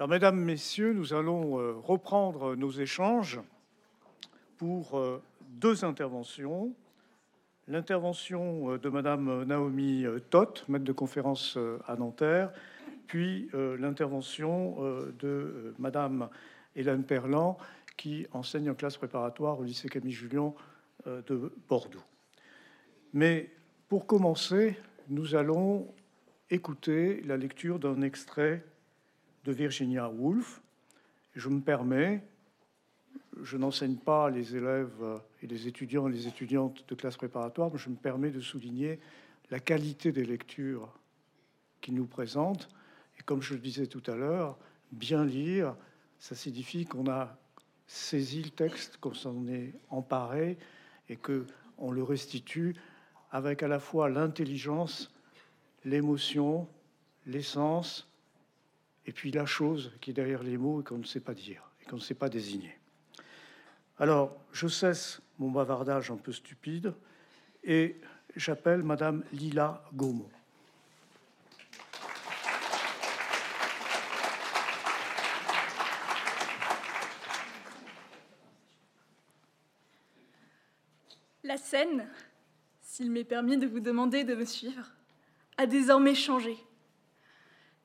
Alors, mesdames, messieurs, nous allons euh, reprendre nos échanges pour euh, deux interventions. L'intervention euh, de Madame Naomi Toth, maître de conférence à Nanterre, puis l'intervention de Madame Hélène Perlan, qui enseigne en classe préparatoire au lycée Camille Julien de Bordeaux. Mais pour commencer, nous allons écouter la lecture d'un extrait de Virginia Woolf. Je me permets, je n'enseigne pas les élèves et les étudiants et les étudiantes de classe préparatoire, mais je me permets de souligner la qualité des lectures qu'ils nous présentent. Et comme je le disais tout à l'heure, bien lire, ça signifie qu'on a saisi le texte, qu'on s'en est emparé et que on le restitue avec à la fois l'intelligence, l'émotion, l'essence et puis la chose qui est derrière les mots et qu'on ne sait pas dire et qu'on ne sait pas désigner. Alors, je cesse mon bavardage un peu stupide et j'appelle Madame Lila Gaumont. La scène, s'il m'est permis de vous demander de me suivre, a désormais changé.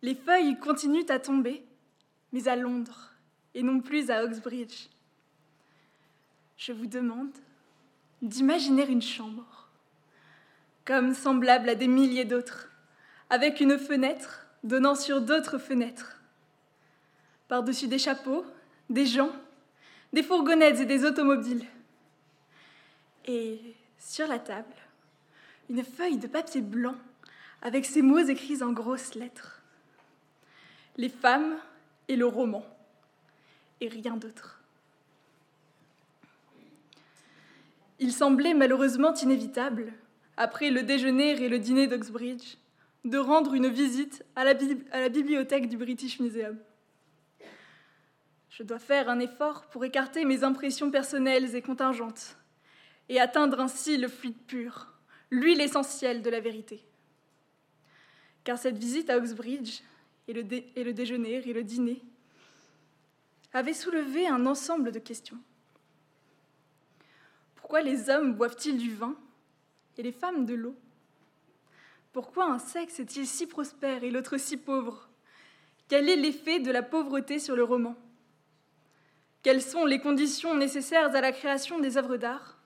Les feuilles continuent à tomber, mais à Londres et non plus à Oxbridge. Je vous demande d'imaginer une chambre, comme semblable à des milliers d'autres, avec une fenêtre donnant sur d'autres fenêtres. Par-dessus des chapeaux, des gens, des fourgonnettes et des automobiles. Et sur la table, une feuille de papier blanc avec ces mots écrits en grosses lettres les femmes et le roman, et rien d'autre. Il semblait malheureusement inévitable, après le déjeuner et le dîner d'Oxbridge, de rendre une visite à la, bibliothèque du British Museum. Je dois faire un effort pour écarter mes impressions personnelles et contingentes, et atteindre ainsi le fluide pur, l'huile essentielle de la vérité. Car cette visite à Oxbridge et le, déjeuner et le dîner avaient soulevé un ensemble de questions. Pourquoi les hommes boivent-ils du vin et les femmes de l'eau? Pourquoi un sexe est-il si prospère et l'autre si pauvre? Quel est l'effet de la pauvreté sur le roman? Quelles sont les conditions nécessaires à la création des œuvres d'art?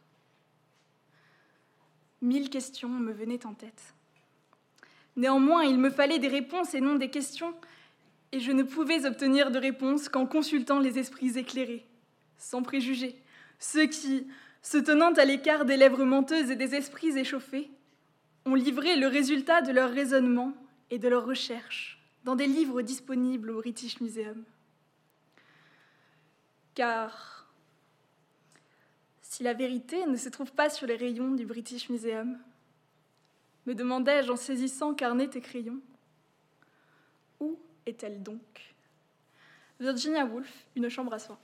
Mille questions me venaient en tête. Néanmoins, il me fallait des réponses et non des questions, et je ne pouvais obtenir de réponses qu'en consultant les esprits éclairés, sans préjugés, ceux qui, se tenant à l'écart des lèvres menteuses et des esprits échauffés, ont livré le résultat de leur raisonnement et de leurs recherches dans des livres disponibles au British Museum. Car si la vérité ne se trouve pas sur les rayons du British Museum, me demandai-je en saisissant carnet et crayon. Où est-elle donc? Virginia Woolf, Une chambre à soi.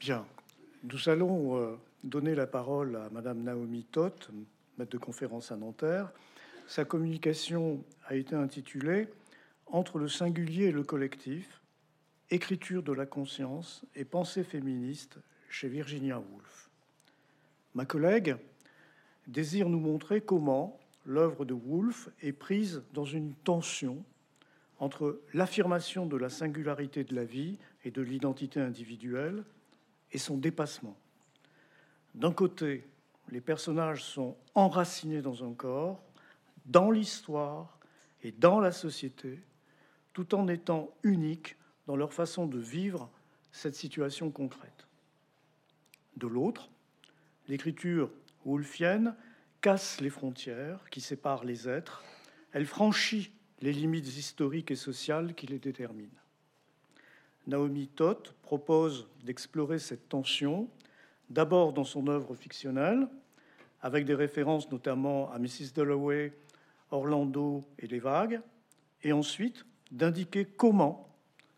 Bien, nous allons euh, donner la parole à Madame Naomi Toth, maître de conférence à Nanterre. Sa communication a été intitulée Entre le singulier et le collectif, Écriture de la conscience et pensée féministe chez Virginia Woolf. Ma collègue désire nous montrer comment l'œuvre de Woolf est prise dans une tension entre l'affirmation de la singularité de la vie et de l'identité individuelle et son dépassement. D'un côté, les personnages sont enracinés dans un corps, dans l'histoire et dans la société, tout en étant uniques dans leur façon de vivre cette situation concrète. De l'autre, l'écriture woolfienne casse les frontières qui séparent les êtres, elle franchit les limites historiques et sociales qui les déterminent. Naomi Toth propose d'explorer cette tension, d'abord dans son œuvre fictionnelle, avec des références notamment à Mrs. Dalloway, Orlando et les vagues, et ensuite d'indiquer comment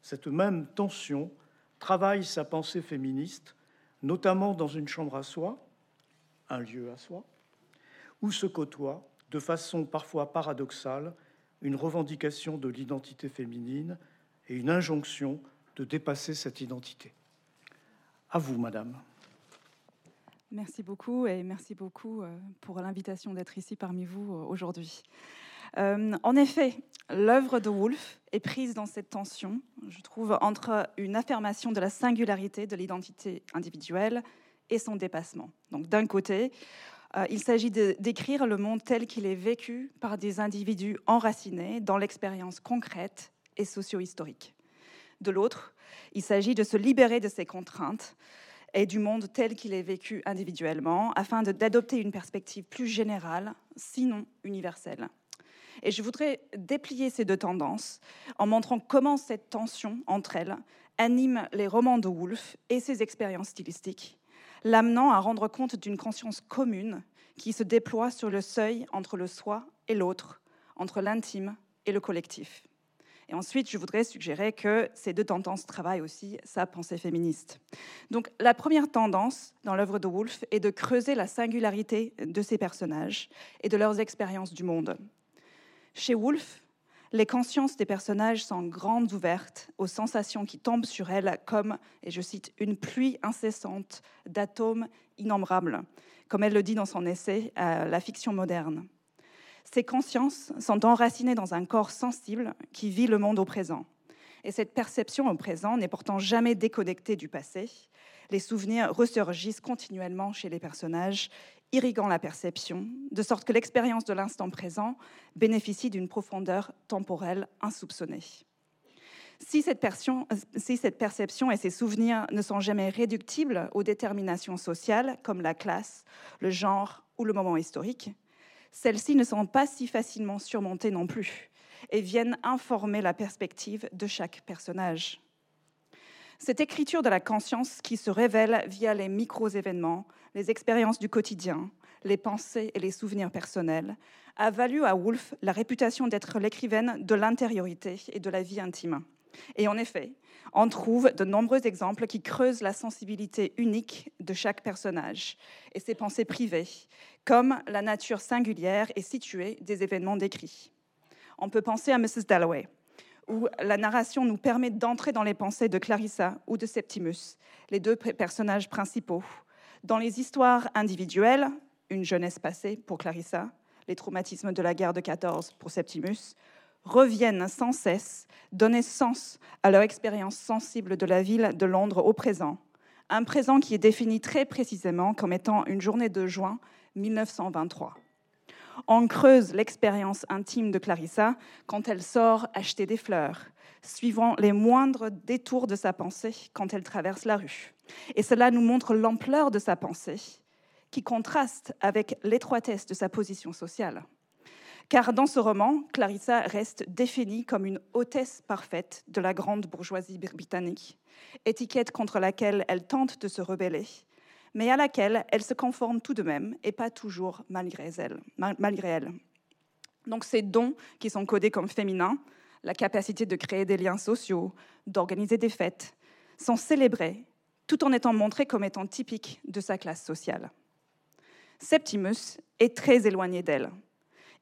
cette même tension travaille sa pensée féministe, notamment dans une chambre à soi, un lieu à soi, où se côtoient, de façon parfois paradoxale, une revendication de l'identité féminine et une injonction de dépasser cette identité. À vous, Madame. Merci beaucoup et merci beaucoup euh, pour l'invitation d'être ici parmi vous euh, aujourd'hui. Euh, en effet, l'œuvre de Woolf est prise dans cette tension, je trouve, entre une affirmation de la singularité de l'identité individuelle et son dépassement. Donc d'un côté, il s'agit décrire le monde tel qu'il est vécu par des individus enracinés dans l'expérience concrète et socio-historique. De l'autre, il s'agit de se libérer de ces contraintes et du monde tel qu'il est vécu individuellement, afin d'adopter une perspective plus générale, sinon universelle. Et je voudrais déplier ces deux tendances en montrant comment cette tension entre elles anime les romans de Woolf et ses expériences stylistiques, l'amenant à rendre compte d'une conscience commune qui se déploie sur le seuil entre le soi et l'autre, entre l'intime et le collectif. Et ensuite, je voudrais suggérer que ces deux tendances travaillent aussi sa pensée féministe. Donc, la première tendance dans l'œuvre de Woolf est de creuser la singularité de ces personnages et de leurs expériences du monde. Chez Woolf, les consciences des personnages sont grandes ouvertes aux sensations qui tombent sur elles comme, et je cite, une pluie incessante d'atomes innombrables, comme elle le dit dans son essai La fiction moderne. Ces consciences sont enracinées dans un corps sensible qui vit le monde au présent. Et cette perception au présent n'est pourtant jamais déconnectée du passé. Les souvenirs ressurgissent continuellement chez les personnages, irriguant la perception, de sorte que l'expérience de l'instant présent bénéficie d'une profondeur temporelle insoupçonnée. Si cette, perception et ces souvenirs ne sont jamais réductibles aux déterminations sociales comme la classe, le genre ou le moment historique, celles-ci ne sont pas si facilement surmontées non plus et viennent informer la perspective de chaque personnage. Cette écriture de la conscience qui se révèle via les micro-événements, les expériences du quotidien, les pensées et les souvenirs personnels, a valu à Woolf la réputation d'être l'écrivaine de l'intériorité et de la vie intime. Et en effet, on trouve de nombreux exemples qui creusent la sensibilité unique de chaque personnage et ses pensées privées, comme la nature singulière et située des événements décrits. On peut penser à Mrs. Dalloway, où la narration nous permet d'entrer dans les pensées de Clarissa ou de Septimus, les deux personnages principaux, dans les histoires individuelles, une jeunesse passée pour Clarissa, les traumatismes de la guerre de 14 pour Septimus, reviennent sans cesse donner sens à leur expérience sensible de la ville de Londres au présent. Un présent qui est défini très précisément comme étant une journée de juin 1923. On creuse l'expérience intime de Clarissa quand elle sort acheter des fleurs, suivant les moindres détours de sa pensée quand elle traverse la rue. Et cela nous montre l'ampleur de sa pensée, qui contraste avec l'étroitesse de sa position sociale. Car dans ce roman, Clarissa reste définie comme une hôtesse parfaite de la grande bourgeoisie britannique, étiquette contre laquelle elle tente de se rebeller, mais à laquelle elle se conforme tout de même, et pas toujours malgré elle. Malgré elle. Donc ces dons qui sont codés comme féminins, la capacité de créer des liens sociaux, d'organiser des fêtes, sont célébrés tout en étant montrés comme étant typiques de sa classe sociale. Septimus est très éloigné d'elle.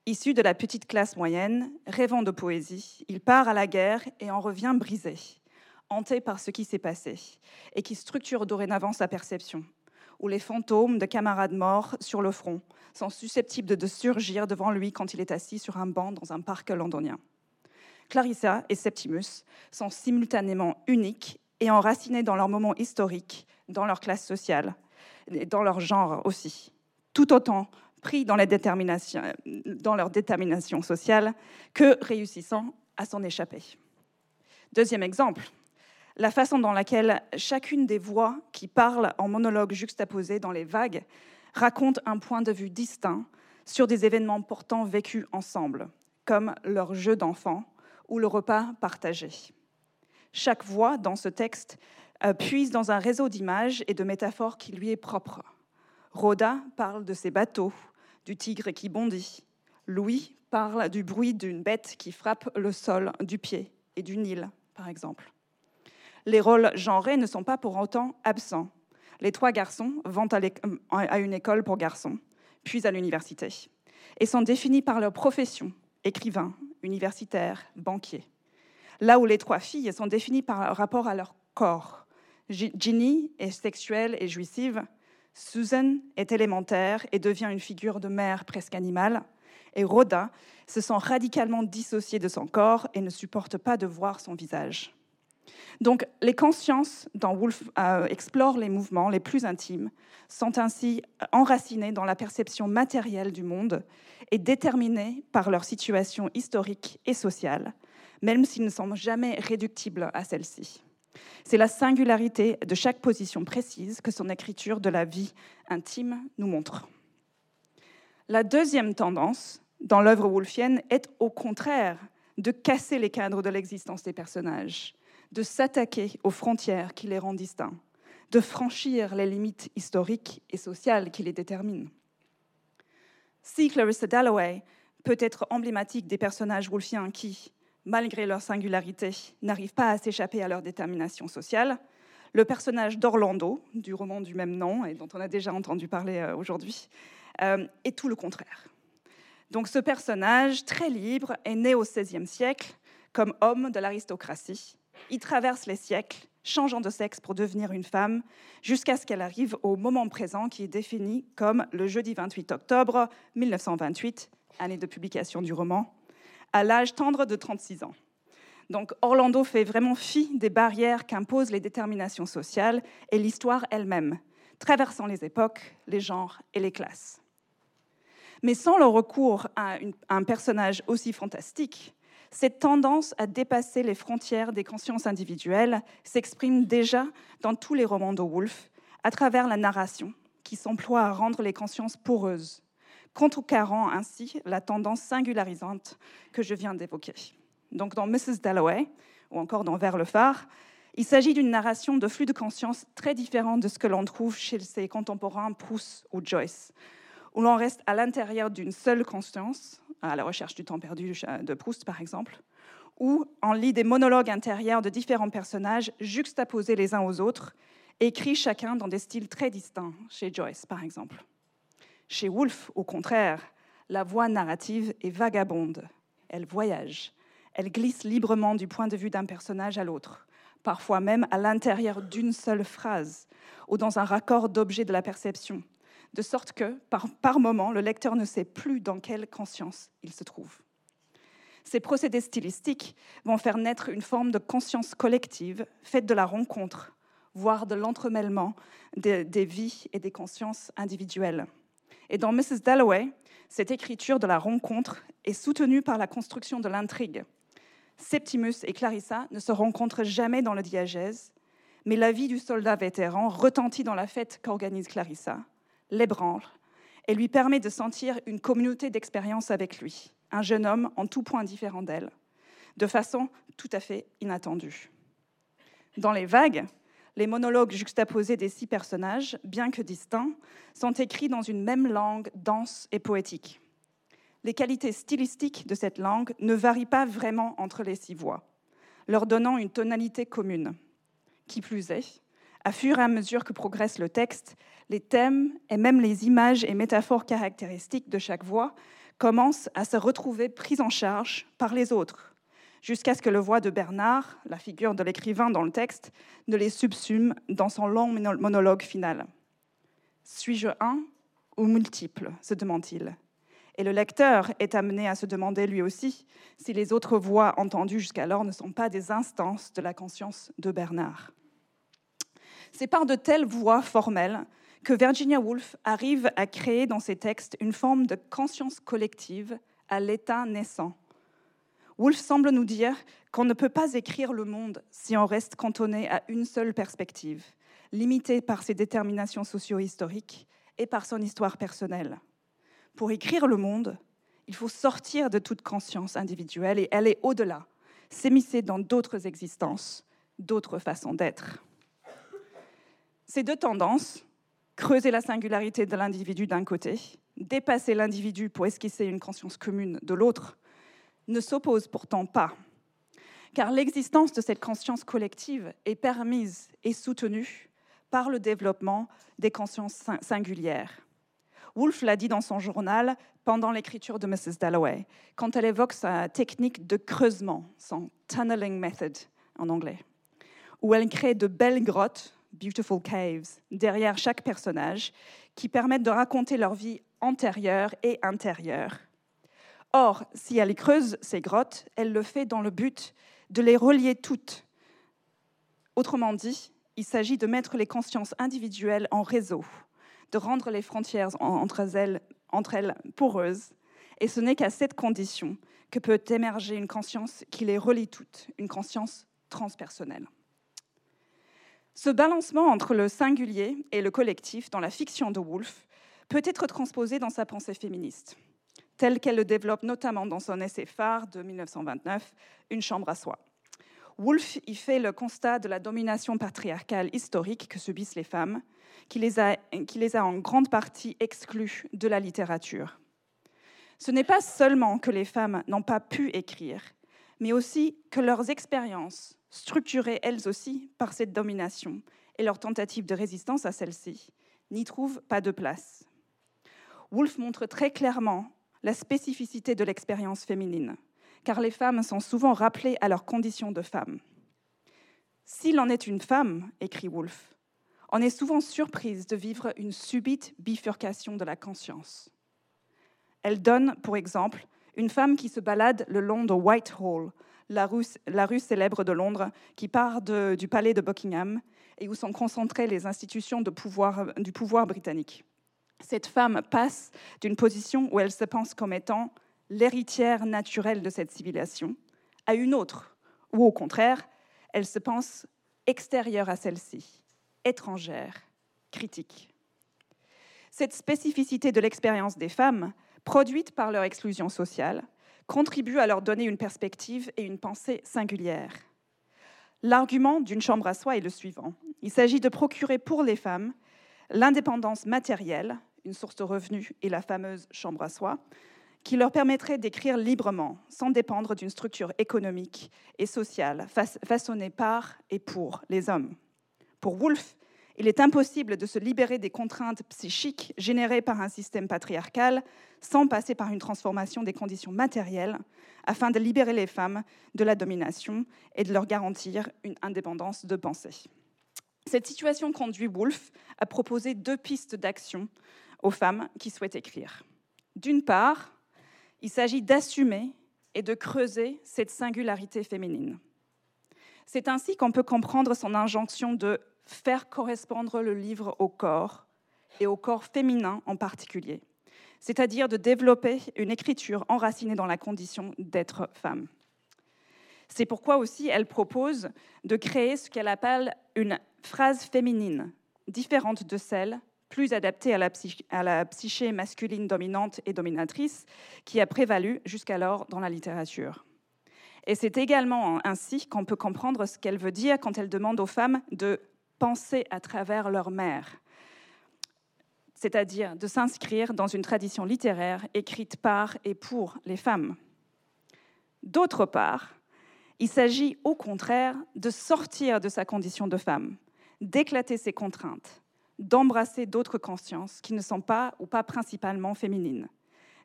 Issu de la petite classe moyenne, rêvant de poésie, il part à la guerre et en revient brisé, hanté par ce qui s'est passé, et qui structure dorénavant sa perception, où les fantômes de camarades morts sur le front sont susceptibles de surgir devant lui quand il est assis sur un banc dans un parc londonien. Clarissa et Septimus sont simultanément uniques et enracinés dans leur moment historique, dans leur classe sociale, et dans leur genre aussi, tout autant pris dans leur détermination sociale que réussissant à s'en échapper. Deuxième exemple, la façon dans laquelle chacune des voix qui parlent en monologue juxtaposé dans les vagues raconte un point de vue distinct sur des événements pourtant vécus ensemble, comme leur jeu d'enfant ou le repas partagé. Chaque voix dans ce texte euh, puise dans un réseau d'images et de métaphores qui lui est propre. Rhoda parle de ses bateaux, du tigre qui bondit. Louis parle du bruit d'une bête qui frappe le sol du pied et du Nil, par exemple. Les rôles genrés ne sont pas pour autant absents. Les trois garçons vont à une école pour garçons, puis à l'université. et sont définis par leur profession, écrivains, universitaires, banquiers. Là où les trois filles sont définies par rapport à leur corps. Ginny est sexuelle et jouissive, Susan est élémentaire et devient une figure de mère presque animale, et Rhoda se sent radicalement dissociée de son corps et ne supporte pas de voir son visage. Donc, les consciences dont Woolf euh, explore les mouvements les plus intimes sont ainsi enracinées dans la perception matérielle du monde et déterminées par leur situation historique et sociale, même s'ils ne sont jamais réductibles à celle-ci. C'est la singularité de chaque position précise que son écriture de la vie intime nous montre. La deuxième tendance dans l'œuvre wolfienne est au contraire de casser les cadres de l'existence des personnages, de s'attaquer aux frontières qui les rendent distincts, de franchir les limites historiques et sociales qui les déterminent. Si Clarissa Dalloway peut être emblématique des personnages wolfiens qui, malgré leur singularité, n'arrivent pas à s'échapper à leur détermination sociale, le personnage d'Orlando, du roman du même nom et dont on a déjà entendu parler euh, aujourd'hui, euh, est tout le contraire. Donc ce personnage, très libre, est né au XVIe siècle comme homme de l'aristocratie. Il traverse les siècles, changeant de sexe pour devenir une femme, jusqu'à ce qu'elle arrive au moment présent qui est défini comme le jeudi 28 octobre 1928, année de publication du roman, à l'âge tendre de 36 ans. Donc Orlando fait vraiment fi des barrières qu'imposent les déterminations sociales et l'histoire elle-même, traversant les époques, les genres et les classes. Mais sans le recours à un personnage aussi fantastique, cette tendance à dépasser les frontières des consciences individuelles s'exprime déjà dans tous les romans de Woolf, à travers la narration, qui s'emploie à rendre les consciences poreuses, contrecarrant ainsi la tendance singularisante que je viens d'évoquer. Donc dans Mrs. Dalloway, ou encore dans Vers le phare, il s'agit d'une narration de flux de conscience très différent de ce que l'on trouve chez ses contemporains Proust ou Joyce, où l'on reste à l'intérieur d'une seule conscience, à la recherche du temps perdu de Proust par exemple, où on lit des monologues intérieurs de différents personnages juxtaposés les uns aux autres, écrits chacun dans des styles très distincts, chez Joyce par exemple. Chez Woolf, au contraire, la voix narrative est vagabonde, elle voyage, elle glisse librement du point de vue d'un personnage à l'autre, parfois même à l'intérieur d'une seule phrase ou dans un raccord d'objet de la perception, de sorte que, par, moment, le lecteur ne sait plus dans quelle conscience il se trouve. Ces procédés stylistiques vont faire naître une forme de conscience collective, faite de la rencontre, voire de l'entremêlement des, des vies et des consciences individuelles. Et dans Mrs. Dalloway, cette écriture de la rencontre est soutenue par la construction de l'intrigue. Septimus et Clarissa ne se rencontrent jamais dans le diagèse, mais la vie du soldat vétéran retentit dans la fête qu'organise Clarissa, l'ébranle et lui permet de sentir une communauté d'expérience avec lui, un jeune homme en tout point différent d'elle, de façon tout à fait inattendue. Dans les vagues, les monologues juxtaposés des six personnages, bien que distincts, sont écrits dans une même langue dense et poétique. Les qualités stylistiques de cette langue ne varient pas vraiment entre les six voix, leur donnant une tonalité commune. Qui plus est, à fur et à mesure que progresse le texte, les thèmes et même les images et métaphores caractéristiques de chaque voix commencent à se retrouver prises en charge par les autres, jusqu'à ce que le voix de Bernard, la figure de l'écrivain dans le texte, ne les subsume dans son long monologue final. Suis-je un ou multiple se demande-t-il. Et le lecteur est amené à se demander lui aussi si les autres voix entendues jusqu'alors ne sont pas des instances de la conscience de Bernard. C'est par de telles voies formelles que Virginia Woolf arrive à créer dans ses textes une forme de conscience collective à l'état naissant. Woolf semble nous dire qu'on ne peut pas écrire le monde si on reste cantonné à une seule perspective, limitée par ses déterminations socio-historiques et par son histoire personnelle. Pour écrire le monde, il faut sortir de toute conscience individuelle et aller au-delà, s'émisser dans d'autres existences, d'autres façons d'être. Ces deux tendances, creuser la singularité de l'individu d'un côté, dépasser l'individu pour esquisser une conscience commune de l'autre, ne s'opposent pourtant pas, car l'existence de cette conscience collective est permise et soutenue par le développement des consciences singulières. Woolf l'a dit dans son journal pendant l'écriture de Mrs. Dalloway, quand elle évoque sa technique de creusement, son tunneling method en anglais, où elle crée de belles grottes, beautiful caves, derrière chaque personnage, qui permettent de raconter leur vie antérieure et intérieure. Or, si elle creuse ces grottes, elle le fait dans le but de les relier toutes. Autrement dit, il s'agit de mettre les consciences individuelles en réseau, de rendre les frontières entre elles, poreuses. Et ce n'est qu'à cette condition que peut émerger une conscience qui les relie toutes, une conscience transpersonnelle. Ce balancement entre le singulier et le collectif dans la fiction de Woolf peut être transposé dans sa pensée féministe, telle qu'elle le développe notamment dans son essai phare de 1929, Une chambre à soi. Woolf y fait le constat de la domination patriarcale historique que subissent les femmes, qui les a, qui les a en grande partie exclues de la littérature. Ce n'est pas seulement que les femmes n'ont pas pu écrire, mais aussi que leurs expériences, structurées elles aussi par cette domination et leurs tentatives de résistance à celle-ci, n'y trouvent pas de place. Woolf montre très clairement la spécificité de l'expérience féminine, car les femmes sont souvent rappelées à leurs conditions de femmes. S'il en est une femme, écrit Woolf, on est souvent surprise de vivre une subite bifurcation de la conscience. Elle donne, pour exemple, une femme qui se balade le long de Whitehall, la rue, célèbre de Londres, qui part du palais de Buckingham et où sont concentrées les institutions du pouvoir britannique. Cette femme passe d'une position où elle se pense comme étant l'héritière naturelle de cette civilisation à une autre, où au contraire, elle se pense extérieure à celle-ci, étrangère, critique. Cette spécificité de l'expérience des femmes, produite par leur exclusion sociale, contribue à leur donner une perspective et une pensée singulière. L'argument d'une chambre à soi est le suivant. Il s'agit de procurer pour les femmes l'indépendance matérielle, une source de revenus et la fameuse chambre à soi, qui leur permettrait d'écrire librement, sans dépendre d'une structure économique et sociale façonnée par et pour les hommes. Pour Woolf, il est impossible de se libérer des contraintes psychiques générées par un système patriarcal sans passer par une transformation des conditions matérielles afin de libérer les femmes de la domination et de leur garantir une indépendance de pensée. Cette situation conduit Woolf à proposer deux pistes d'action aux femmes qui souhaitent écrire. D'une part, il s'agit d'assumer et de creuser cette singularité féminine. C'est ainsi qu'on peut comprendre son injonction de faire correspondre le livre au corps, et au corps féminin en particulier, c'est-à-dire de développer une écriture enracinée dans la condition d'être femme. C'est pourquoi aussi elle propose de créer ce qu'elle appelle une phrase féminine, différente de celle plus adaptée à la, la, psyché masculine dominante et dominatrice qui a prévalu jusqu'alors dans la littérature. Et c'est également ainsi qu'on peut comprendre ce qu'elle veut dire quand elle demande aux femmes de penser à travers leur mère, c'est-à-dire de s'inscrire dans une tradition littéraire écrite par et pour les femmes. D'autre part, il s'agit au contraire de sortir de sa condition de femme, d'éclater ses contraintes, d'embrasser d'autres consciences qui ne sont pas ou pas principalement féminines,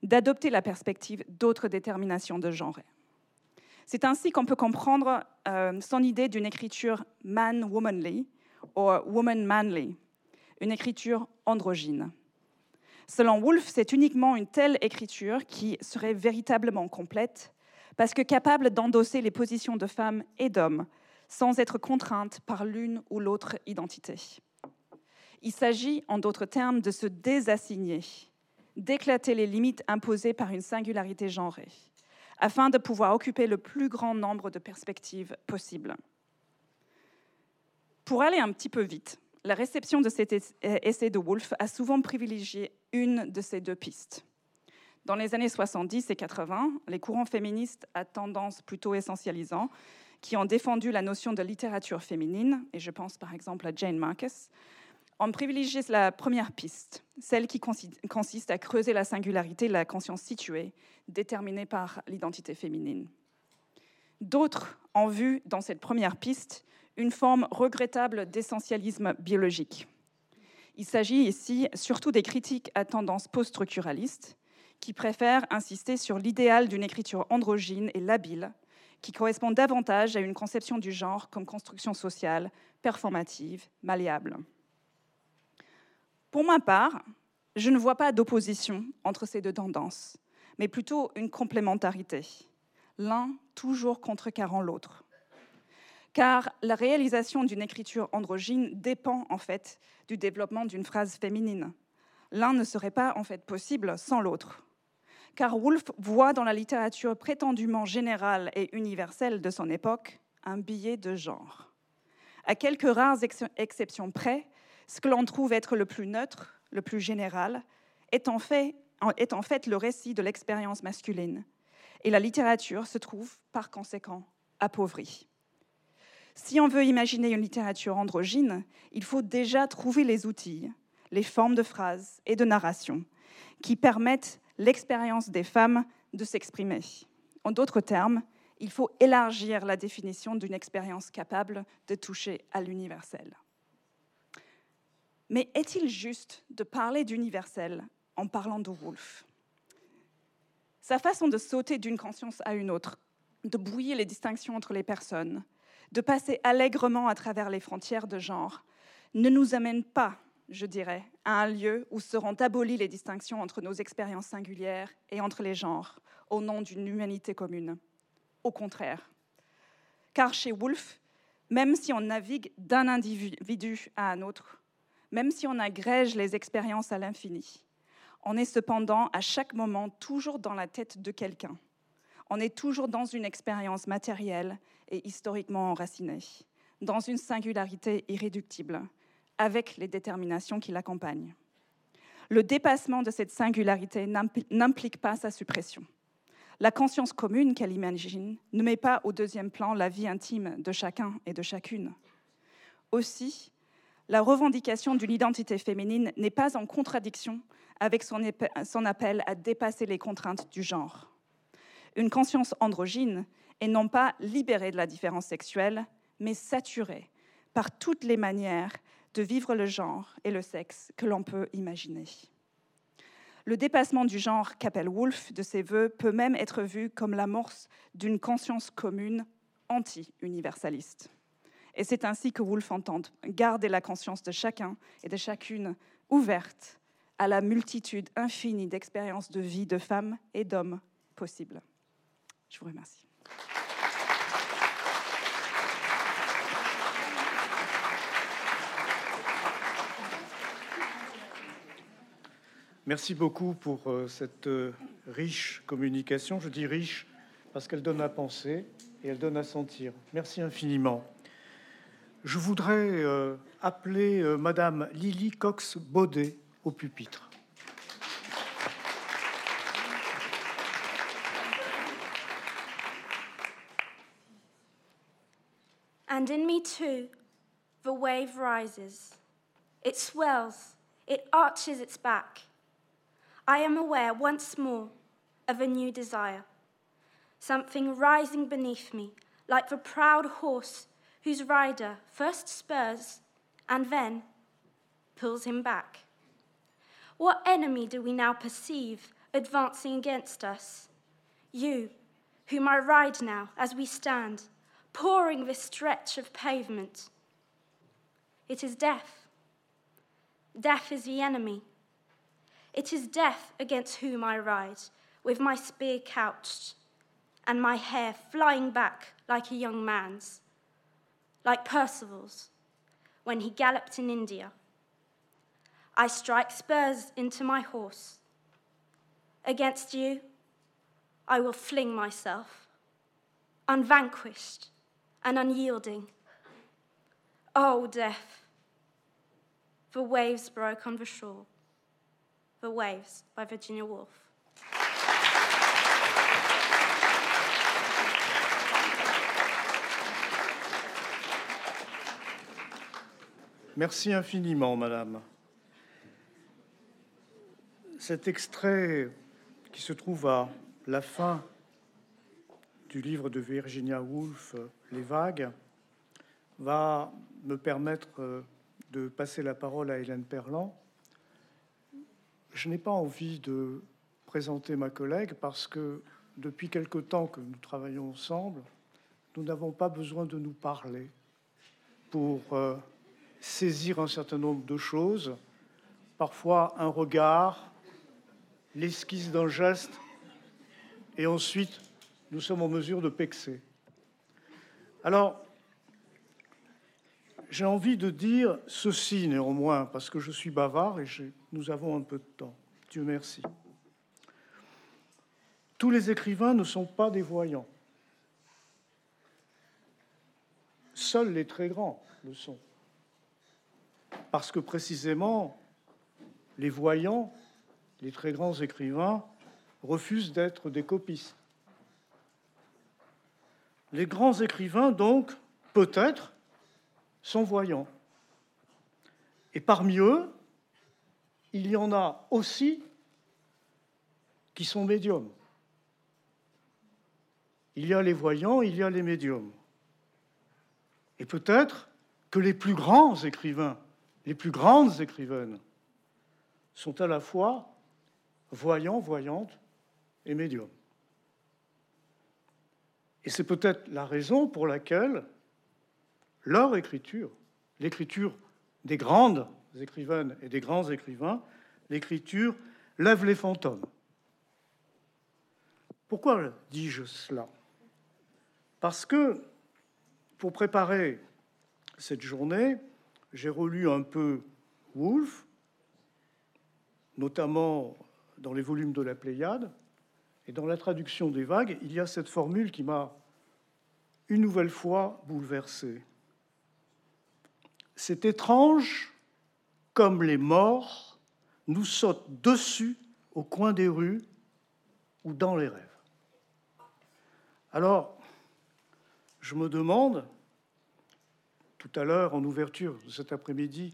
d'adopter la perspective d'autres déterminations de genre. C'est ainsi qu'on peut comprendre euh, son idée d'une écriture man-womanly ou woman-manly, une écriture androgyne. Selon Woolf, c'est uniquement une telle écriture qui serait véritablement complète, parce que capable d'endosser les positions de femme et d'homme sans être contrainte par l'une ou l'autre identité. Il s'agit, en d'autres termes, de se désassigner, d'éclater les limites imposées par une singularité genrée, afin de pouvoir occuper le plus grand nombre de perspectives possibles. Pour aller un petit peu vite, la réception de cet essai de Woolf a souvent privilégié une de ces deux pistes. Dans les années 70 et 80, les courants féministes à tendance plutôt essentialisant, qui ont défendu la notion de littérature féminine, et je pense par exemple à Jane Marcus, ont privilégié la première piste, celle qui consiste à creuser la singularité de la conscience située, déterminée par l'identité féminine. D'autres ont vu dans cette première piste une forme regrettable d'essentialisme biologique. Il s'agit ici surtout des critiques à tendance post-structuraliste qui préfèrent insister sur l'idéal d'une écriture androgyne et labile, qui correspond davantage à une conception du genre comme construction sociale, performative, malléable. Pour ma part, je ne vois pas d'opposition entre ces deux tendances, mais plutôt une complémentarité, l'un toujours contrecarrant l'autre car la réalisation d'une écriture androgyne dépend en fait du développement d'une phrase féminine. L'un ne serait pas en fait possible sans l'autre. Car Woolf voit dans la littérature prétendument générale et universelle de son époque un billet de genre. À quelques rares exceptions près, ce que l'on trouve être le plus neutre, le plus général, est en fait, est en fait le récit de l'expérience masculine. Et la littérature se trouve par conséquent appauvrie. Si on veut imaginer une littérature androgyne, il faut déjà trouver les outils, les formes de phrases et de narration qui permettent l'expérience des femmes de s'exprimer. En d'autres termes, il faut élargir la définition d'une expérience capable de toucher à l'universel. Mais est-il juste de parler d'universel en parlant de Woolf Sa façon de sauter d'une conscience à une autre, de brouiller les distinctions entre les personnes, de passer allègrement à travers les frontières de genre, ne nous amène pas, je dirais, à un lieu où seront abolies les distinctions entre nos expériences singulières et entre les genres, au nom d'une humanité commune. Au contraire. Car chez Woolf, même si on navigue d'un individu à un autre, même si on agrège les expériences à l'infini, on est cependant à chaque moment toujours dans la tête de quelqu'un. On est toujours dans une expérience matérielle et historiquement enracinée, dans une singularité irréductible, avec les déterminations qui l'accompagnent. Le dépassement de cette singularité n'implique pas sa suppression. La conscience commune qu'elle imagine ne met pas au deuxième plan la vie intime de chacun et de chacune. Aussi, la revendication d'une identité féminine n'est pas en contradiction avec son, appel à dépasser les contraintes du genre. Une conscience androgyne et non pas libérée de la différence sexuelle, mais saturée par toutes les manières de vivre le genre et le sexe que l'on peut imaginer. Le dépassement du genre qu'appelle Woolf de ses voeux peut même être vu comme l'amorce d'une conscience commune anti-universaliste. Et c'est ainsi que Woolf entend garder la conscience de chacun et de chacune ouverte à la multitude infinie d'expériences de vie de femmes et d'hommes possibles. Je vous remercie. Merci beaucoup pour euh, cette euh, riche communication. Je dis riche parce qu'elle donne à penser et elle donne à sentir. Merci infiniment. Je voudrais euh, appeler Madame Lily Cox-Baudet au pupitre. And in me too, the wave rises. It swells, it arches its back. I am aware once more of a new desire, something rising beneath me, like the proud horse whose rider first spurs and then pulls him back. What enemy do we now perceive advancing against us? You, whom I ride now as we stand, pouring this stretch of pavement. It is death. Death is the enemy. It is death against whom I ride, with my spear couched, and my hair flying back like a young man's, like Percival's when he galloped in India. I strike spurs into my horse. Against you, I will fling myself, unvanquished and unyielding. Oh, death! The waves broke on the shore. The Waves by Virginia Woolf. Merci infiniment, Madame. Cet extrait qui se trouve à la fin du livre de Virginia Woolf, Les vagues, va me permettre de passer la parole à Hélène Perlan. Je n'ai pas envie de présenter ma collègue parce que depuis quelque temps que nous travaillons ensemble, nous n'avons pas besoin de nous parler pour euh, saisir un certain nombre de choses, parfois un regard, l'esquisse d'un geste, et ensuite nous sommes en mesure de pexer. Alors, j'ai envie de dire ceci néanmoins, parce que je suis bavard et nous avons un peu de temps. Dieu merci. Tous les écrivains ne sont pas des voyants. Seuls les très grands le sont. Parce que précisément, les voyants, les très grands écrivains, refusent d'être des copistes. Les grands écrivains, donc, peut-être, sont voyants. Et parmi eux, il y en a aussi qui sont médiums. Il y a les voyants, il y a les médiums. Et peut-être que les plus grands écrivains, les plus grandes écrivaines, sont à la fois voyants, voyantes et médiums. Et c'est peut-être la raison pour laquelle leur écriture, l'écriture des grandes écrivaines et des grands écrivains, l'écriture lève les fantômes. Pourquoi dis-je cela? Parce que pour préparer cette journée, j'ai relu un peu Woolf, notamment dans les volumes de la Pléiade, et dans la traduction des vagues, il y a cette formule qui m'a une nouvelle fois bouleversé. C'est étrange comme les morts nous sautent dessus au coin des rues ou dans les rêves. Alors, je me demande, tout à l'heure, en ouverture de cet après-midi,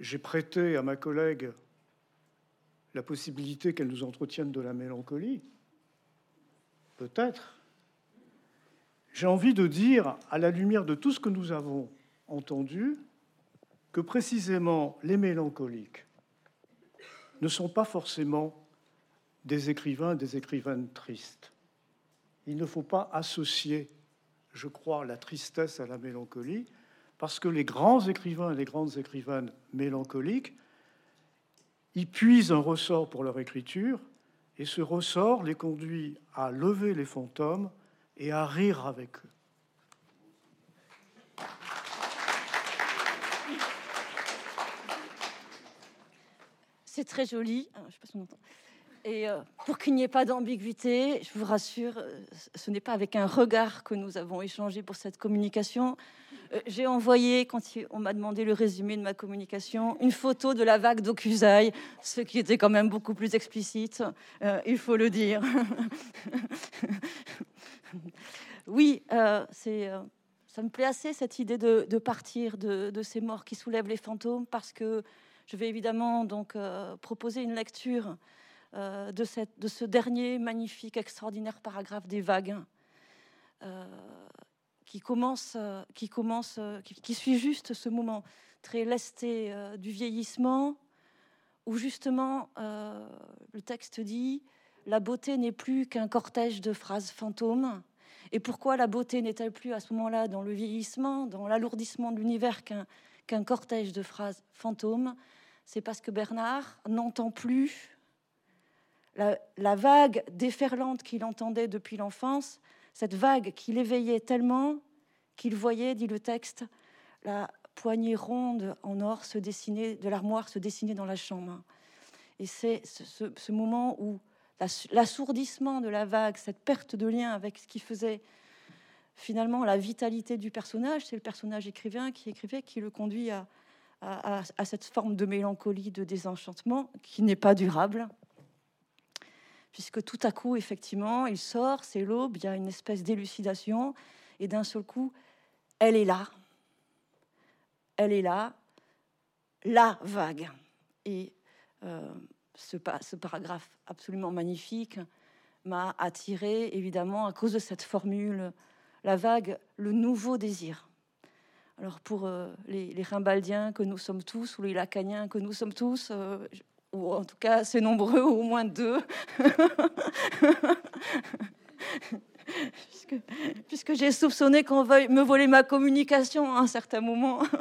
j'ai prêté à ma collègue la possibilité qu'elle nous entretienne de la mélancolie. Peut-être. J'ai envie de dire, à la lumière de tout ce que nous avons entendu, que précisément les mélancoliques ne sont pas forcément des écrivains, des écrivaines tristes. Il ne faut pas associer je crois, la tristesse à la mélancolie, parce que les grands écrivains et les grandes écrivaines mélancoliques, ils puisent un ressort pour leur écriture, et ce ressort les conduit à lever les fantômes et à rire avec eux. C'est très joli. Entend. Et euh, pour qu'il n'y ait pas d'ambiguïté, je vous rassure, euh, ce n'est pas avec un regard que nous avons échangé pour cette communication. Euh, j'ai envoyé, quand on m'a demandé le résumé de ma communication, une photo de la vague d'Okusaï, ce qui était quand même beaucoup plus explicite, il faut le dire. oui, c'est, ça me plaît assez cette idée de, partir de, ces morts qui soulèvent les fantômes, parce que je vais évidemment donc proposer une lecture euh, de, ce dernier magnifique, extraordinaire paragraphe des vagues, euh, qui commence, euh, qui, commence qui, suit juste ce moment très lesté du vieillissement, où justement le texte dit la beauté n'est plus qu'un cortège de phrases fantômes. Et pourquoi la beauté n'est-elle plus à ce moment-là dans le vieillissement, dans l'alourdissement de l'univers qu'un cortège de phrases fantômes? C'est parce que Bernard n'entend plus la, vague déferlante qu'il entendait depuis l'enfance, cette vague qui l'éveillait tellement qu'il voyait, dit le texte, la poignée ronde en or se dessiner, de l'armoire se dessiner dans la chambre. Et c'est ce, moment où l'assourdissement de la vague, cette perte de lien avec ce qui faisait finalement la vitalité du personnage, c'est le personnage écrivain qui écrivait, qui le conduit à cette forme de mélancolie, de désenchantement, qui n'est pas durable, puisque tout à coup, effectivement, il sort, c'est l'aube, il y a une espèce d'élucidation, et d'un seul coup, elle est là. Elle est là, la vague. Et euh, ce, paragraphe absolument magnifique m'a attiré, évidemment, à cause de cette formule, la vague, le nouveau désir. Alors pour euh, les, les, Rimbaldiens que nous sommes tous, ou les Lacaniens que nous sommes tous, euh, ou en tout cas assez nombreux, au moins deux, puisque j'ai soupçonné qu'on veuille me voler ma communication à un certain moment.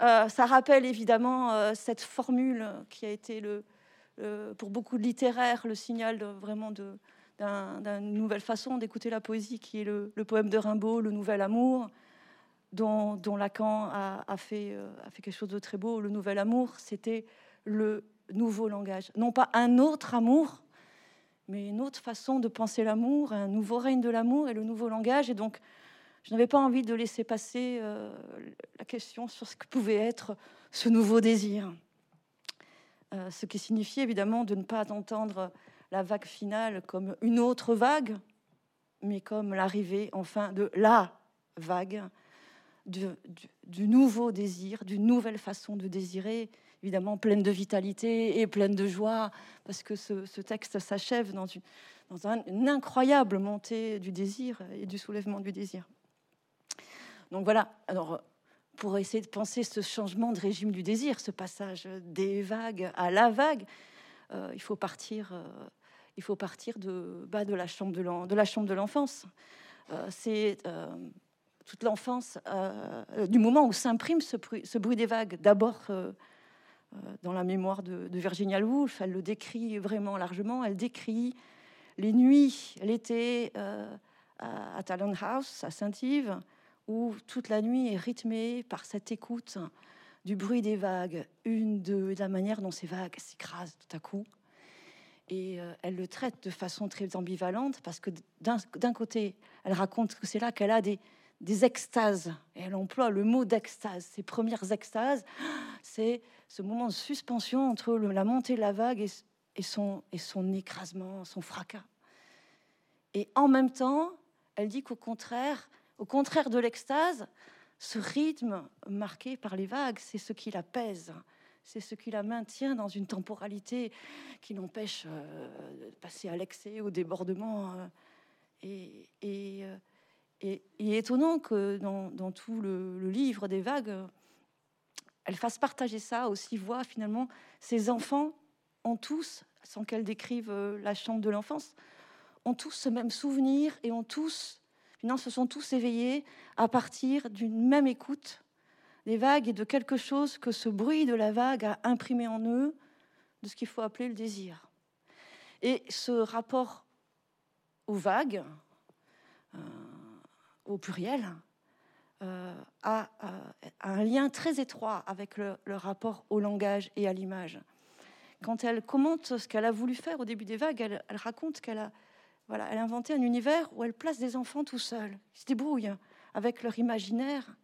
Euh, ça rappelle évidemment cette formule qui a été le, pour beaucoup de littéraires le signal vraiment d'une nouvelle façon d'écouter la poésie, qui est le, poème de Rimbaud, Le Nouvel Amour, dont, Lacan a, fait, euh, a fait quelque chose de très beau. Le Nouvel Amour, c'était le nouveau langage. Non pas un autre amour, mais une autre façon de penser l'amour, un nouveau règne de l'amour et le nouveau langage. Et donc, je n'avais pas envie de laisser passer euh, la question sur ce que pouvait être ce nouveau désir. Euh, ce qui signifie évidemment de ne pas entendre la vague finale comme une autre vague, mais comme l'arrivée enfin de la vague, du, nouveau désir, d'une nouvelle façon de désirer, évidemment pleine de vitalité et pleine de joie, parce que ce, texte s'achève dans une incroyable montée du désir et du soulèvement du désir. Donc voilà, alors pour essayer de penser ce changement de régime du désir, ce passage des vagues à la vague, euh, il faut partir euh, il faut partir de, bah, de la chambre de l'enfance. Euh, c'est toute l'enfance, du moment où s'imprime ce, ce, bruit des vagues. D'abord, dans la mémoire de, Virginia Woolf, elle le décrit vraiment largement. Elle décrit les nuits, l'été, à, à Talon House, à Saint-Yves, où toute la nuit est rythmée par cette écoute du bruit des vagues, une de la manière dont ces vagues s'écrasent tout à coup et euh, elle le traite de façon très ambivalente parce que d'un côté, elle raconte que c'est là qu'elle a des, des extases. Et elle emploie le mot d'extase. Ses premières extases, c'est ce moment de suspension entre la montée de la vague et, son, et son écrasement, son fracas. Et en même temps, elle dit qu'au contraire, au contraire de l'extase, ce rythme marqué par les vagues, c'est ce qui la pèse c'est ce qui la maintient dans une temporalité qui l'empêche euh, de passer à l'excès, au débordement. Euh, et, euh, et, et, étonnant que dans, tout le, livre des vagues, elle fasse partager ça, aussi voit finalement ses enfants ont tous, sans qu'elle décrive la chambre de l'enfance, ont tous ce même souvenir et ont tous, finalement, se sont tous éveillés à partir d'une même écoute des vagues et de quelque chose que ce bruit de la vague a imprimé en eux, de ce qu'il faut appeler le désir. Et ce rapport aux vagues, euh, au pluriel, euh, a, un lien très étroit avec le, rapport au langage et à l'image. Quand elle commente ce qu'elle a voulu faire au début des vagues, elle raconte qu'elle a, elle a inventé un univers où elle place des enfants tout seuls. Ils se débrouillent avec leur imaginaire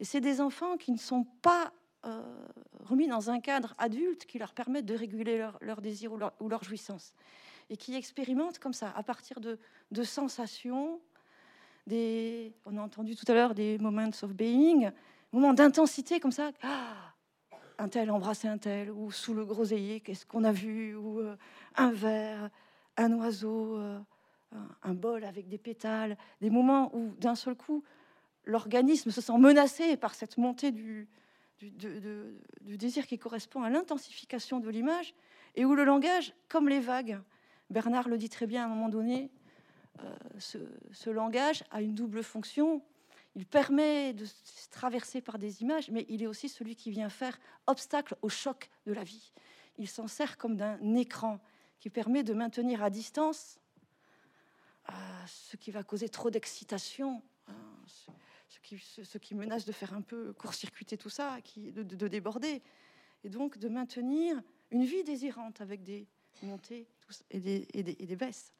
et c'est des enfants qui ne sont pas euh, remis dans un cadre adulte qui leur permette de réguler leur, leur désir ou leur, ou jouissance. Et qui expérimentent comme ça, à partir de, sensations, on a entendu tout à l'heure des moments of being, moments d'intensité comme ça. Ah, un tel embrasser un tel, ou sous le groseillier, qu'est-ce qu'on a vu, ou euh, un verre, un oiseau, euh, un, bol avec des pétales, des moments où d'un seul coup, l'organisme se sent menacé par cette montée du, désir qui correspond à l'intensification de l'image, et où le langage, comme les vagues, Bernard le dit très bien à un moment donné, euh, ce, langage a une double fonction. Il permet de se traverser par des images, mais il est aussi celui qui vient faire obstacle au choc de la vie. Il s'en sert comme d'un écran qui permet de maintenir à distance ce qui va causer trop d'excitation, hein, ce qui, ce, qui, menace de faire un peu court-circuiter tout ça, qui, de, déborder, et donc de maintenir une vie désirante avec des montées et des, baisses.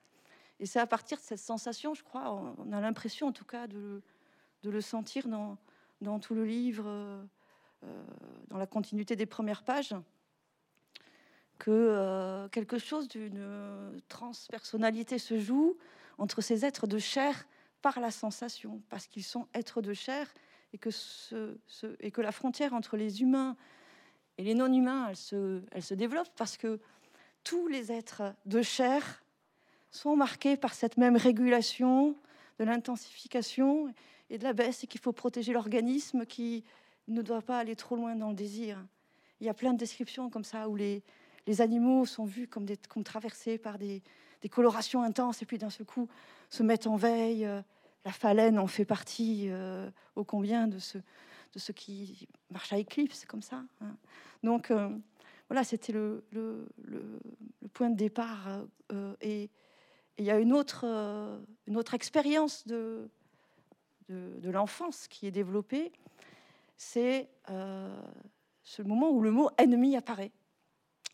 Et c'est à partir de cette sensation, je crois, on a l'impression en tout cas de, de, le sentir dans, dans tout le livre, euh, dans la continuité des premières pages, que euh, quelque chose d'une transpersonnalité se joue entre ces êtres de chair par la sensation, parce qu'ils sont êtres de chair et que, la frontière entre les humains et les non-humains, elle se, développe parce que tous les êtres de chair sont marqués par cette même régulation de l'intensification et de la baisse et qu'il faut protéger l'organisme qui ne doit pas aller trop loin dans le désir. Il y a plein de descriptions comme ça où les, animaux sont vus comme traversés par des, des colorations intenses et puis d'un seul coup se mettent en veille. Euh, la phalène en fait partie euh, ô combien de ce, qui marche à éclipse, comme ça. Hein. Donc euh, voilà, c'était le, point de départ. et il y a une autre, expérience de l'enfance qui est développée, c'est ce moment où le mot ennemi apparaît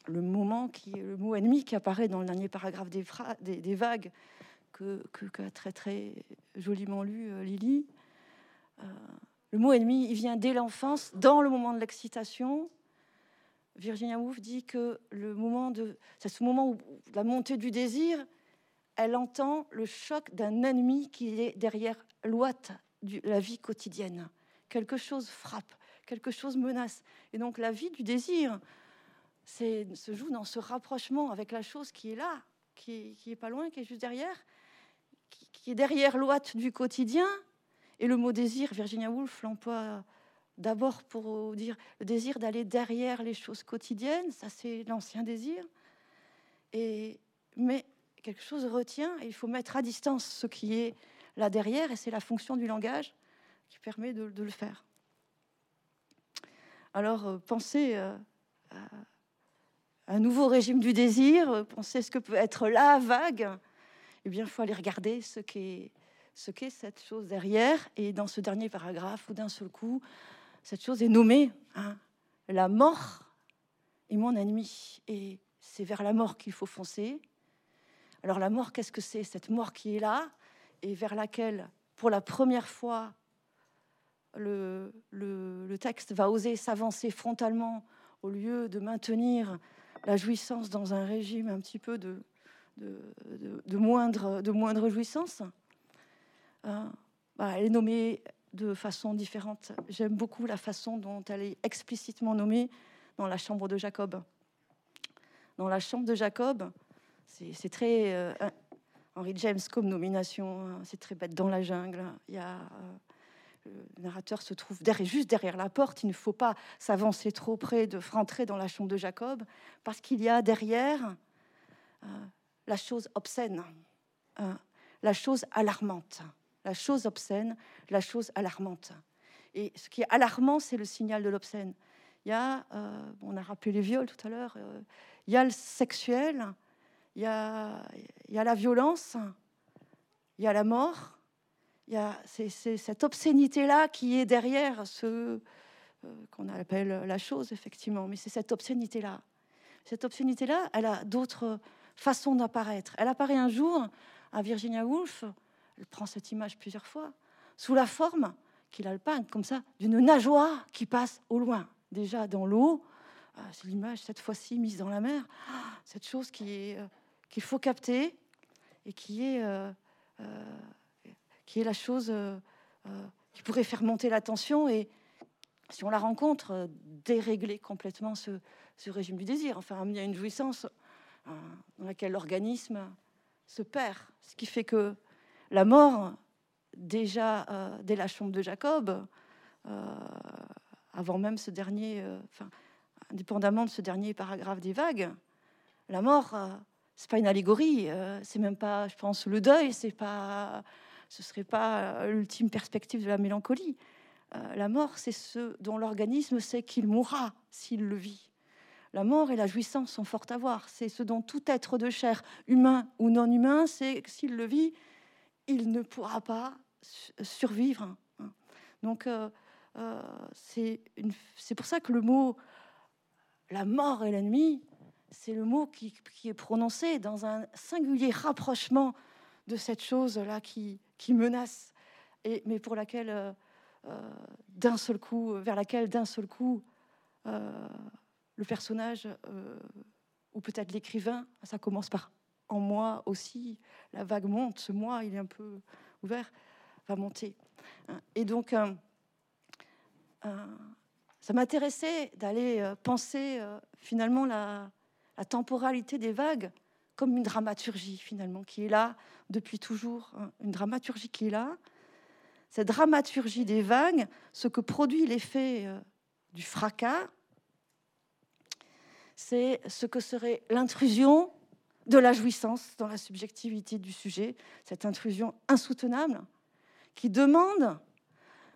le moment qui le mot ennemi qui apparaît dans le dernier paragraphe des, vagues que, a très très joliment lu euh, Lily. Euh, le mot ennemi, il vient dès l'enfance, dans le moment de l'excitation. Virginia Woolf dit que le moment de, c'est ce moment où la montée du désir, elle entend le choc d'un ennemi qui est derrière l'ouate de la vie quotidienne. Quelque chose frappe, quelque chose menace. Et donc la vie du désir, se joue dans ce rapprochement avec la chose qui est là, qui est, pas loin, qui est juste derrière, qui, est derrière l'ouate du quotidien. Et le mot désir, Virginia Woolf l'emploie d'abord pour dire le désir d'aller derrière les choses quotidiennes, ça c'est l'ancien désir. Et, mais quelque chose retient, et il faut mettre à distance ce qui est là derrière, et c'est la fonction du langage qui permet de, le faire. Alors, euh, pensez euh, un nouveau régime du désir, penser ce que peut être la vague, eh bien, il faut aller regarder ce qu'est ce qu'est cette chose derrière. Et dans ce dernier paragraphe, ou d'un seul coup, cette chose est nommée hein, la mort est mon ennemi. Et c'est vers la mort qu'il faut foncer. Alors la mort, qu'est-ce que c'est Cette mort qui est là et vers laquelle, pour la première fois, le texte va oser s'avancer frontalement au lieu de maintenir la jouissance dans un régime un petit peu de, de, moindre, de moindre jouissance. Euh, bah, elle est nommée de façon différente. J'aime beaucoup la façon dont elle est explicitement nommée dans la chambre de Jacob. Dans la chambre de Jacob, c'est très euh, Henry James comme nomination. Hein. c'est très bête dans la jungle. Il y a euh, le narrateur se trouve juste derrière la porte. Il ne faut pas s'avancer trop près de rentrer dans la chambre de Jacob, parce qu'il y a derrière euh, la chose obscène, euh, la chose alarmante, la chose obscène, la chose alarmante. Et ce qui est alarmant, c'est le signal de l'obscène. Il y a, euh, on a rappelé les viols tout à l'heure, il y a le sexuel, il y a, il y a la violence, il y a la mort, il y a c'est, cette obscénité-là qui est derrière ce euh, qu'on appelle la chose, effectivement. Mais c'est cette obscénité-là. Cette obscénité-là, elle a d'autres façons d'apparaître. Elle apparaît un jour à Virginia Woolf, elle prend cette image plusieurs fois, sous la forme qu'il a le peint, comme ça, d'une nageoire qui passe au loin, déjà dans l'eau. Ah, c'est l'image, cette fois-ci, mise dans la mer. Ah, cette chose qui euh, qu'il faut capter et qui est euh, qui est la chose euh, euh, qui pourrait faire monter la tension et, si on la rencontre, euh, dérégler complètement ce, régime du désir, enfin amener à une jouissance dans laquelle l'organisme se perd. Ce qui fait que la mort, déjà dès la chambre de Jacob, avant même ce dernier, indépendamment de ce dernier paragraphe des vagues, la mort, c'est pas une allégorie, c'est même pas, je pense, le deuil, c'est pas ce serait pas euh, l'ultime perspective de la mélancolie. Euh, la mort, c'est ce dont l'organisme sait qu'il mourra s'il le vit. La mort et la jouissance sont fortes à voir. C'est ce dont tout être de chair, humain ou non humain, c'est que s'il le vit, il ne pourra pas survivre. Donc, euh, c'est pour ça que le mot la mort est l'ennemi, c'est le mot qui, est prononcé dans un singulier rapprochement de cette chose-là qui, qui menace, et, mais pour laquelle, euh, euh, d'un seul coup, vers laquelle, d'un seul coup, euh, le personnage, ou peut-être l'écrivain, ça commence par en moi aussi, la vague monte, ce moi, il est un peu ouvert, va monter. Hein. Et donc, ça m'intéressait d'aller penser finalement la, temporalité des vagues comme une dramaturgie finalement qui est là depuis toujours, hein, une dramaturgie qui est là. Cette dramaturgie des vagues, ce que produit l'effet euh, du fracas, c'est ce que serait l'intrusion de la jouissance dans la subjectivité du sujet, cette intrusion insoutenable qui demande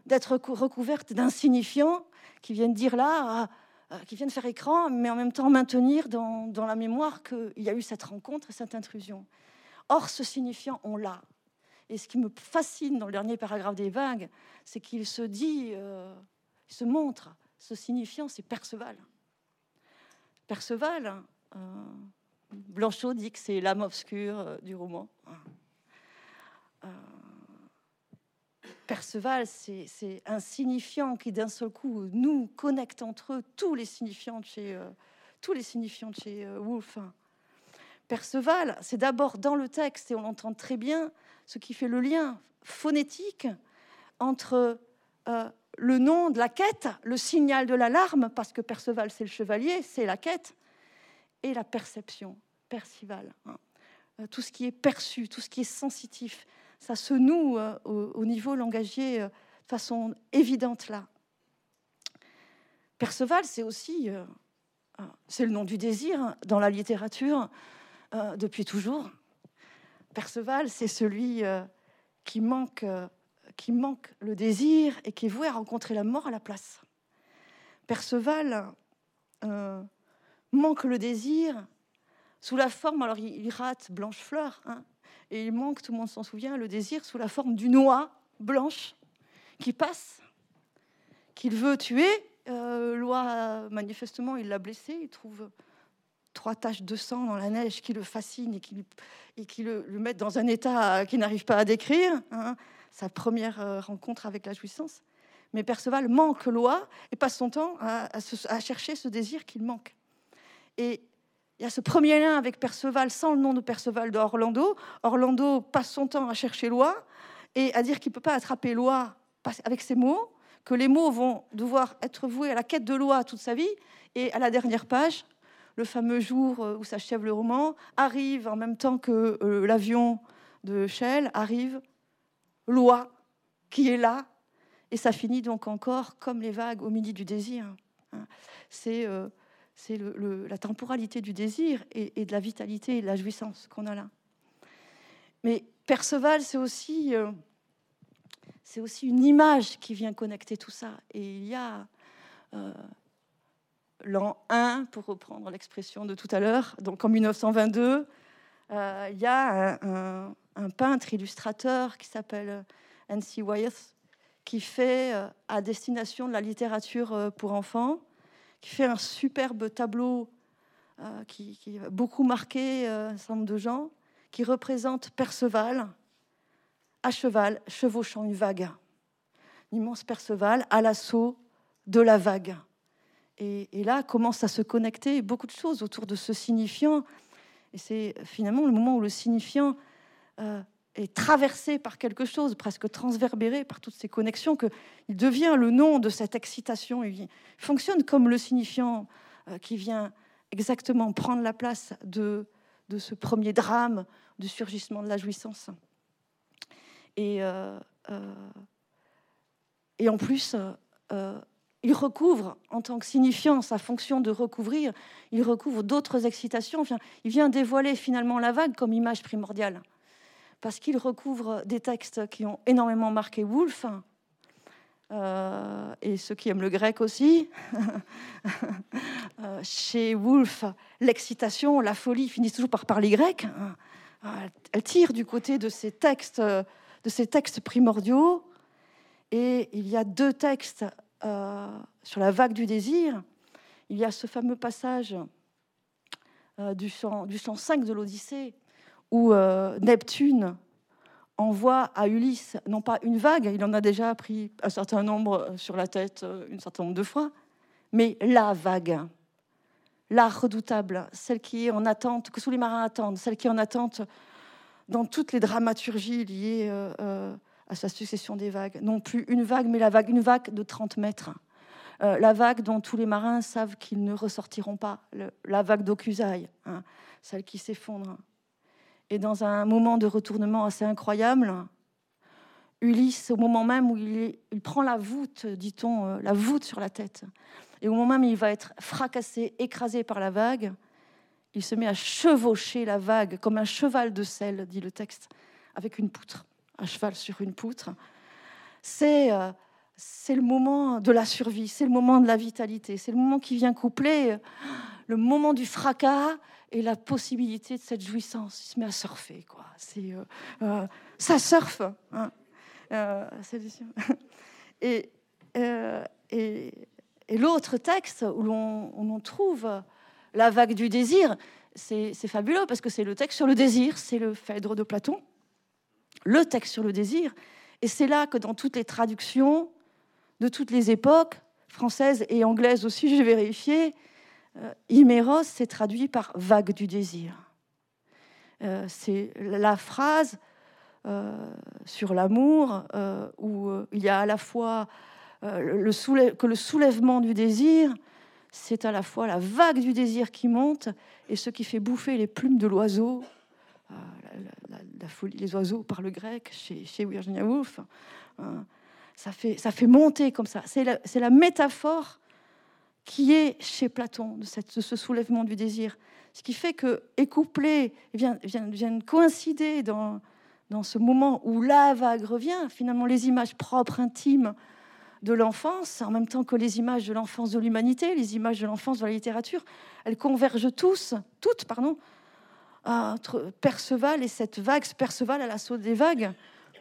d'être recouverte d'insignifiants qui viennent dire là, euh, qui viennent faire écran, mais en même temps maintenir dans, la mémoire qu'il y a eu cette rencontre, cette intrusion. Or, ce signifiant, on l'a. Et ce qui me fascine dans le dernier paragraphe des vagues, c'est qu'il se dit, euh, il se montre, ce signifiant, c'est Perceval. Perceval, euh, Blanchot dit que c'est l'âme obscure euh, du roman. Euh, Perceval, c'est un signifiant qui d'un seul coup nous connecte entre eux tous les signifiants de chez, les signifiants de chez Woolf. Perceval, c'est d'abord dans le texte, et on l'entend très bien, ce qui fait le lien phonétique entre le nom de la quête, le signal de l'alarme, parce que Perceval, c'est le chevalier, c'est la quête, et la perception, Percival. Hein. Euh, tout ce qui est perçu, tout ce qui est sensitif, ça se noue euh, au, niveau langagier euh, de façon évidente là. Perceval, c'est aussi, c'est le nom du désir hein, dans la littérature depuis toujours. Perceval, c'est celui qui manque qui manque le désir et qui est voué à rencontrer la mort à la place. Perceval euh, manque le désir sous la forme, alors il, rate Blanche-Fleur, hein, et il manque, tout le monde s'en souvient, le désir sous la forme d'une oie blanche qui passe, qu'il veut tuer. Euh, manifestement, il l'a blessé, il trouve trois taches de sang dans la neige qui le fascinent et qui, le, mettent dans un état qu'il n'arrive pas à décrire. Hein sa première euh, rencontre avec la jouissance. Mais Perceval manque loi et passe son temps à, chercher ce désir qu'il manque. Et il y a ce premier lien avec Perceval sans le nom de Perceval d'Orlando. Orlando passe son temps à chercher loi et à dire qu'il ne peut pas attraper loi avec ses mots, que les mots vont devoir être voués à la quête de loi toute sa vie. Et à la dernière page, le fameux jour euh, où s'achève le roman, arrive en même temps que euh, l'avion de Shell, arrive loi qui est là, et ça finit donc encore comme les vagues au midi du désir. Hein. C'est euh, la temporalité du désir et, de la vitalité et de la jouissance qu'on a là. Mais Perceval, c'est aussi, euh, une image qui vient connecter tout ça. Et il y a euh, l'an 1, pour reprendre l'expression de tout à l'heure, donc en 1922, il y a un peintre illustrateur qui s'appelle N.C. Wyeth, qui fait euh, à destination de la littérature euh, pour enfants, qui fait un superbe tableau euh, qui, a beaucoup marqué un certain nombre de gens, qui représente Perceval à cheval, chevauchant une vague. L'immense Perceval à l'assaut de la vague. Et, et, là commence à se connecter beaucoup de choses autour de ce signifiant. Et c'est finalement le moment où le signifiant euh, est traversé par quelque chose, presque transverbéré par toutes ces connexions, qu'il devient le nom de cette excitation. Il fonctionne comme le signifiant euh, qui vient exactement prendre la place de, de ce premier drame du surgissement de la jouissance. Et, euh, et en plus, il recouvre, en tant que signifiant, sa fonction de recouvrir, il recouvre d'autres excitations. Il vient dévoiler finalement la vague comme image primordiale parce qu'il recouvre des textes qui ont énormément marqué Woolf, euh, et ceux qui aiment le grec aussi. Euh, chez Woolf, l'excitation, la folie finissent toujours par parler grec. Euh, elle tire du côté de ces textes, de ces textes primordiaux. Et il y a deux textes sur la vague du désir. Il y a ce fameux passage du, chant, du 5 de l'Odyssée où euh, Neptune envoie à Ulysse non pas une vague, il en a déjà pris un certain nombre euh, sur la tête euh, une certain nombre de fois, mais la vague, la redoutable, celle qui est en attente, que tous les marins attendent, celle qui est en attente dans toutes les dramaturgies liées à sa succession des vagues. Non plus une vague, mais la vague, une vague de 30 mètres. la vague dont tous les marins savent qu'ils ne ressortiront pas, la vague d'Okusaï, hein, celle qui s'effondre. Et dans un moment de retournement assez incroyable, Ulysse, au moment même où il, prend la voûte, dit-on, euh, la voûte sur la tête, et au moment même où il va être fracassé, écrasé par la vague, il se met à chevaucher la vague comme un cheval de sel, dit le texte, avec une poutre, un cheval sur une poutre. C'est euh, c'est le moment de la survie, c'est le moment de la vitalité, c'est le moment qui vient coupler euh, le moment du fracas et la possibilité de cette jouissance. Il se met à surfer, quoi. Euh, euh, ça surfe. Hein. et, et, et l'autre texte où l'on trouve la vague du désir, c'est fabuleux parce que c'est le texte sur le désir, c'est le Phèdre de Platon, le texte sur le désir. Et c'est là que dans toutes les traductions, de toutes les époques, françaises et anglaises aussi, j'ai vérifié, euh, Iméros s'est traduit par vague du désir. Euh, c'est la phrase euh, sur l'amour où il y a à la fois le que le soulèvement du désir, c'est à la fois la vague du désir qui monte et ce qui fait bouffer les plumes de l'oiseau. La, folie, les oiseaux par le grec chez, Virginia Woolf. Hein ça fait, ça fait monter comme ça. C'est la, la, métaphore qui est chez Platon de, ce soulèvement du désir. Ce qui fait que, et couplé, viennent, viennent, coïncider dans, dans ce moment où la vague revient, finalement les images propres, intimes de l'enfance, en même temps que les images de l'enfance de l'humanité, les images de l'enfance de la littérature, elles convergent tous, toutes, pardon, entre Perceval et cette vague, Perceval à l'assaut des vagues,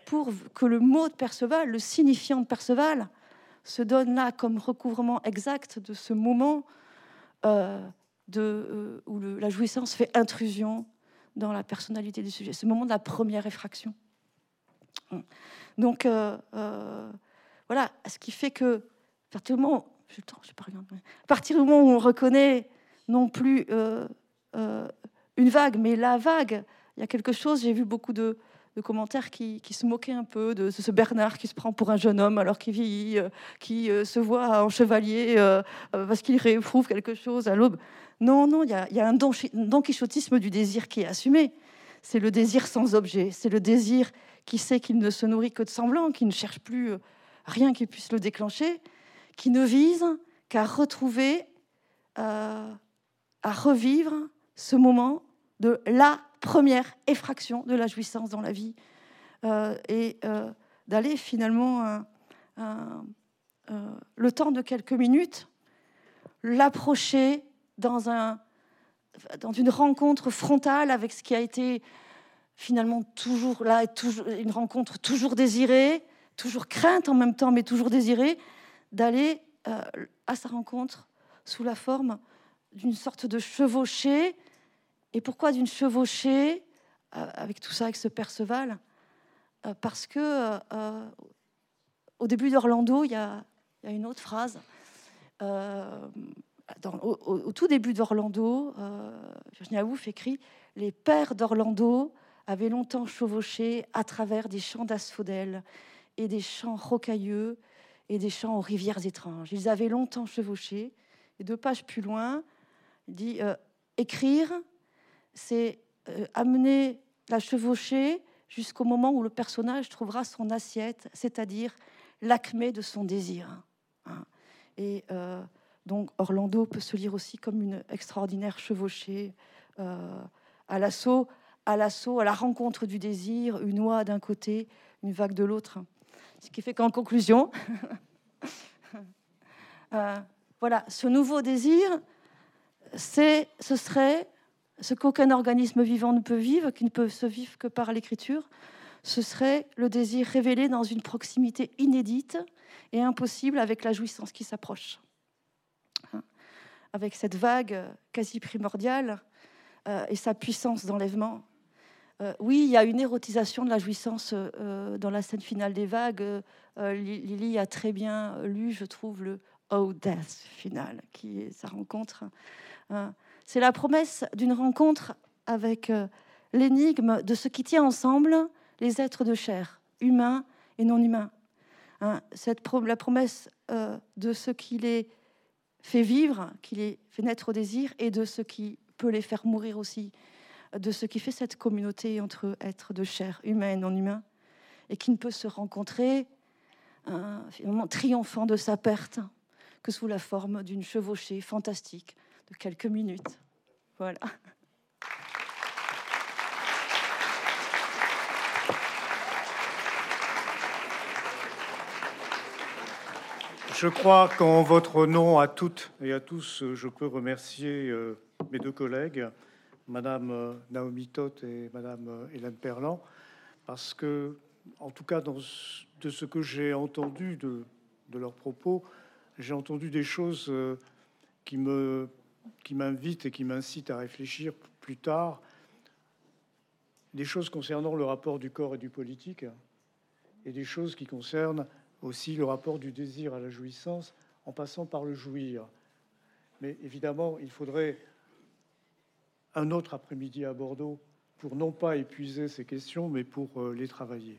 pour que le mot de Perceval, le signifiant de Perceval, se donne là comme recouvrement exact de ce moment euh, de, euh, où la jouissance fait intrusion dans la personnalité du sujet, ce moment de la première effraction. Donc, euh, voilà, ce qui fait que, à partir du moment où on reconnaît non plus une vague, mais la vague, il y a quelque chose, j'ai vu beaucoup de, de commentaires qui, se moquaient un peu de ce Bernard qui se prend pour un jeune homme alors qu'il vieillit, euh, qui euh, se voit en chevalier euh, parce qu'il réprouve quelque chose à l'aube. Non, non, il y a, un don, quichotisme du désir qui est assumé. C'est le désir sans objet, c'est le désir qui sait qu'il ne se nourrit que de semblant, qui ne cherche plus rien qui puisse le déclencher, qui ne vise qu'à retrouver, à revivre ce moment de la première effraction de la jouissance dans la vie euh, et euh, d'aller finalement euh, le temps de quelques minutes l'approcher dans, un, dans une rencontre frontale avec ce qui a été finalement toujours là, toujours, une rencontre toujours désirée, toujours crainte en même temps, mais toujours désirée, d'aller à sa rencontre sous la forme d'une sorte de chevauchée et pourquoi d'une chevauchée euh, avec tout ça, avec ce Perceval? Euh, Parce que euh, au début d'Orlando, il y, a une autre phrase. au, tout début d'Orlando, Virginia Woolf écrit Les pères d'Orlando avaient longtemps chevauché à travers des champs d'asphodèles et des champs rocailleux et des champs aux rivières étranges. Ils avaient longtemps chevauché. Et deux pages plus loin, il dit Écrire, c'est euh, amener la chevauchée jusqu'au moment où le personnage trouvera son assiette, c'est-à-dire l'acmé de son désir. Hein. Et euh, donc Orlando peut se lire aussi comme une extraordinaire chevauchée euh, à l'assaut, à l'assaut, à la rencontre du désir, une oie d'un côté, une vague de l'autre. Ce qui fait qu'en conclusion, voilà, ce nouveau désir, c'est, ce serait ce qu'aucun organisme vivant ne peut vivre, qui ne peut se vivre que par l'écriture, ce serait le désir révélé dans une proximité inédite et impossible avec la jouissance qui s'approche. Hein. Avec cette vague quasi primordiale euh, et sa puissance d'enlèvement. Euh, oui, il y a une érotisation de la jouissance euh, dans la scène finale des vagues. Lily a très bien lu, je trouve, le Oh Death final, qui est sa rencontre. Hein. C'est la promesse d'une rencontre avec euh, l'énigme de ce qui tient ensemble les êtres de chair, humains et non humains. Hein, la promesse euh, de ce qui les fait vivre, qui les fait naître au désir, et de ce qui peut les faire mourir aussi, de ce qui fait cette communauté entre êtres de chair humaine non humain, et qui ne peut se rencontrer hein, finalement triomphant de sa perte que sous la forme d'une chevauchée fantastique de quelques minutes. Voilà. Je crois qu'en votre nom à toutes et à tous, je peux remercier euh, mes deux collègues, Madame euh, Naomi Toth et Madame euh, Hélène Perlan, parce que, en tout cas, de ce que j'ai entendu de, de, leurs propos, j'ai entendu des choses qui me qui m'invitent et qui m'incitent à réfléchir plus tard, des choses concernant le rapport du corps et du politique, et des choses qui concernent aussi le rapport du désir à la jouissance en passant par le jouir. Mais évidemment, il faudrait un autre après-midi à Bordeaux pour non pas épuiser ces questions, mais pour euh, les travailler.